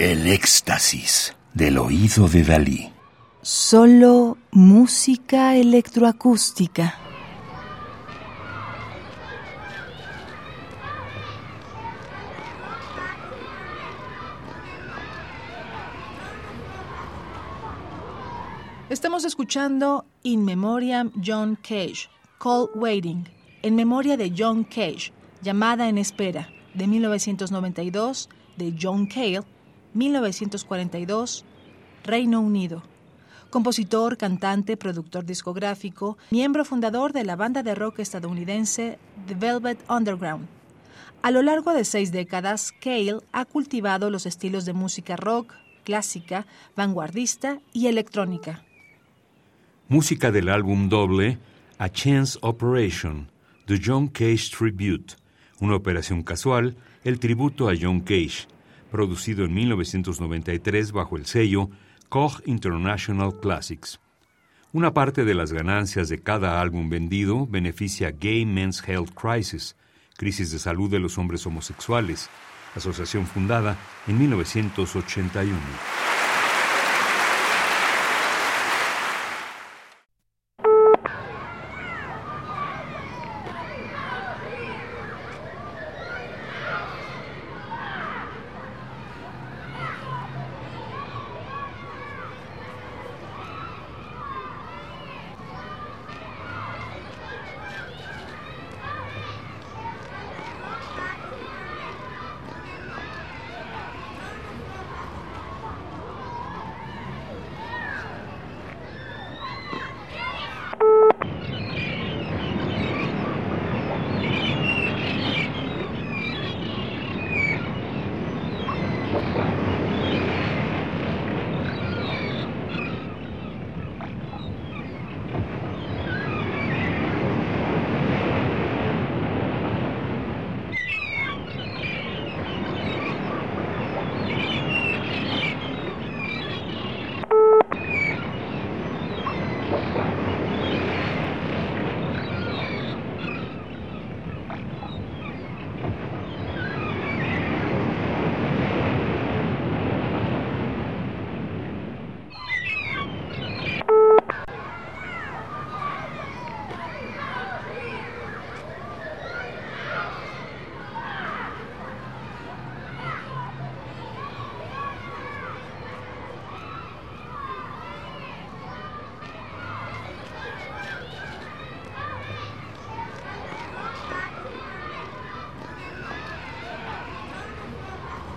El éxtasis del oído de Dalí. Solo música electroacústica. Estamos escuchando In Memoriam John Cage, Call Waiting, en memoria de John Cage, llamada en espera, de 1992, de John Cale, 1942, Reino Unido. Compositor, cantante, productor discográfico, miembro fundador de la banda de rock estadounidense The Velvet Underground. A lo largo de seis décadas, Cale ha cultivado los estilos de música rock, clásica, vanguardista y electrónica música del álbum doble A Chance Operation, The John Cage Tribute, una operación casual, el tributo a John Cage, producido en 1993 bajo el sello Koch International Classics. Una parte de las ganancias de cada álbum vendido beneficia Gay Men's Health Crisis, crisis de salud de los hombres homosexuales, asociación fundada en 1981.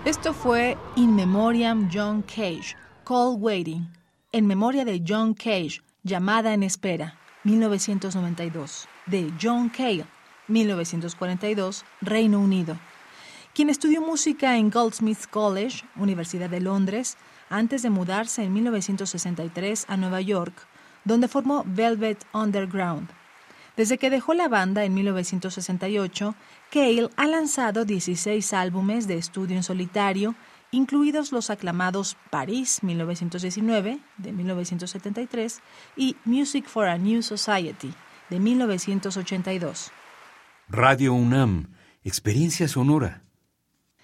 Esto fue In Memoriam John Cage, Call Waiting, en memoria de John Cage, llamada en espera, 1992, de John Cale, 1942, Reino Unido, quien estudió música en Goldsmiths College, Universidad de Londres, antes de mudarse en 1963 a Nueva York, donde formó Velvet Underground. Desde que dejó la banda en 1968, Cale ha lanzado 16 álbumes de estudio en solitario, incluidos los aclamados París 1919 de 1973 y Music for a New Society de 1982. Radio UNAM, experiencia sonora.